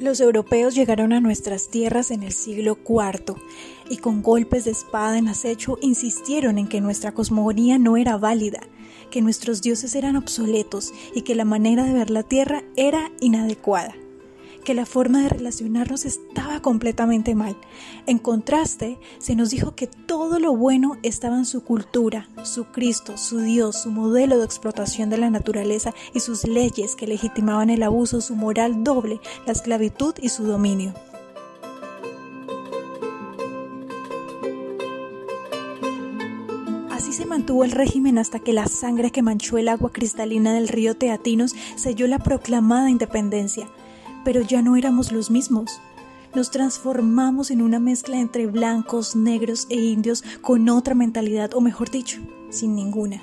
Los europeos llegaron a nuestras tierras en el siglo IV y con golpes de espada en acecho insistieron en que nuestra cosmogonía no era válida, que nuestros dioses eran obsoletos y que la manera de ver la tierra era inadecuada que la forma de relacionarnos estaba completamente mal. En contraste, se nos dijo que todo lo bueno estaba en su cultura, su Cristo, su Dios, su modelo de explotación de la naturaleza y sus leyes que legitimaban el abuso, su moral doble, la esclavitud y su dominio. Así se mantuvo el régimen hasta que la sangre que manchó el agua cristalina del río Teatinos selló la proclamada independencia pero ya no éramos los mismos. Nos transformamos en una mezcla entre blancos, negros e indios con otra mentalidad, o mejor dicho, sin ninguna.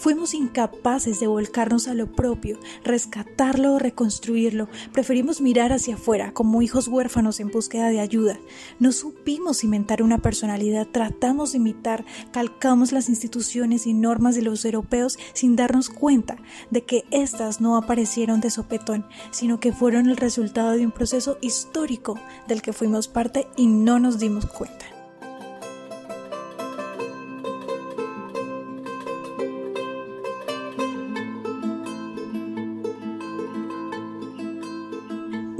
Fuimos incapaces de volcarnos a lo propio, rescatarlo o reconstruirlo. Preferimos mirar hacia afuera, como hijos huérfanos en búsqueda de ayuda. No supimos cimentar una personalidad, tratamos de imitar, calcamos las instituciones y normas de los europeos sin darnos cuenta de que éstas no aparecieron de sopetón, sino que fueron el resultado de un proceso histórico del que fuimos parte y no nos dimos cuenta.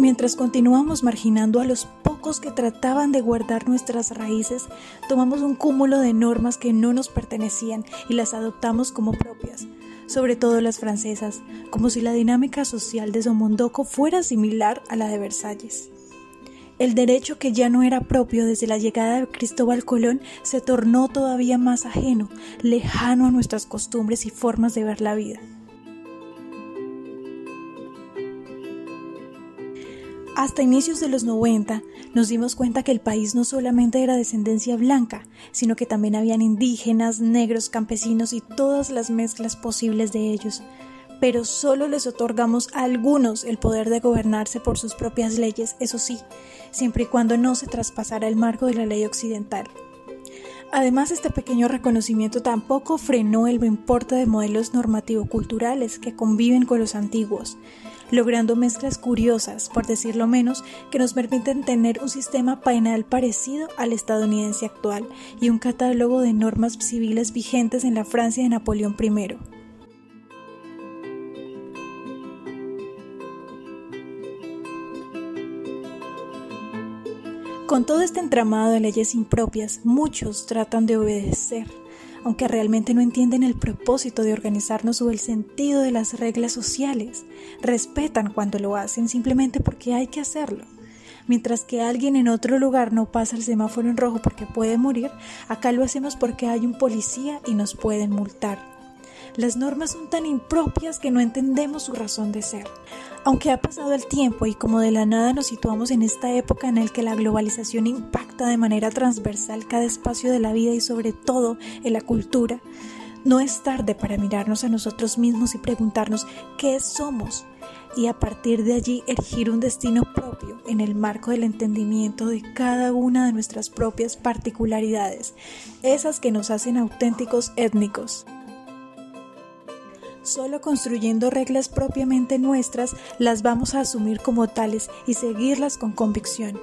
Mientras continuamos marginando a los pocos que trataban de guardar nuestras raíces, tomamos un cúmulo de normas que no nos pertenecían y las adoptamos como propias, sobre todo las francesas, como si la dinámica social de Somondoko fuera similar a la de Versalles. El derecho que ya no era propio desde la llegada de Cristóbal Colón se tornó todavía más ajeno, lejano a nuestras costumbres y formas de ver la vida. Hasta inicios de los 90 nos dimos cuenta que el país no solamente era descendencia blanca, sino que también habían indígenas, negros, campesinos y todas las mezclas posibles de ellos. Pero solo les otorgamos a algunos el poder de gobernarse por sus propias leyes, eso sí, siempre y cuando no se traspasara el marco de la ley occidental. Además, este pequeño reconocimiento tampoco frenó el importe de modelos normativo-culturales que conviven con los antiguos, logrando mezclas curiosas, por decirlo menos, que nos permiten tener un sistema penal parecido al estadounidense actual y un catálogo de normas civiles vigentes en la Francia de Napoleón I. Con todo este entramado de leyes impropias, muchos tratan de obedecer aunque realmente no entienden el propósito de organizarnos o el sentido de las reglas sociales. Respetan cuando lo hacen simplemente porque hay que hacerlo. Mientras que alguien en otro lugar no pasa el semáforo en rojo porque puede morir, acá lo hacemos porque hay un policía y nos pueden multar. Las normas son tan impropias que no entendemos su razón de ser. Aunque ha pasado el tiempo y como de la nada nos situamos en esta época en la que la globalización impacta de manera transversal cada espacio de la vida y sobre todo en la cultura, no es tarde para mirarnos a nosotros mismos y preguntarnos qué somos y a partir de allí erigir un destino propio en el marco del entendimiento de cada una de nuestras propias particularidades, esas que nos hacen auténticos étnicos. Solo construyendo reglas propiamente nuestras las vamos a asumir como tales y seguirlas con convicción.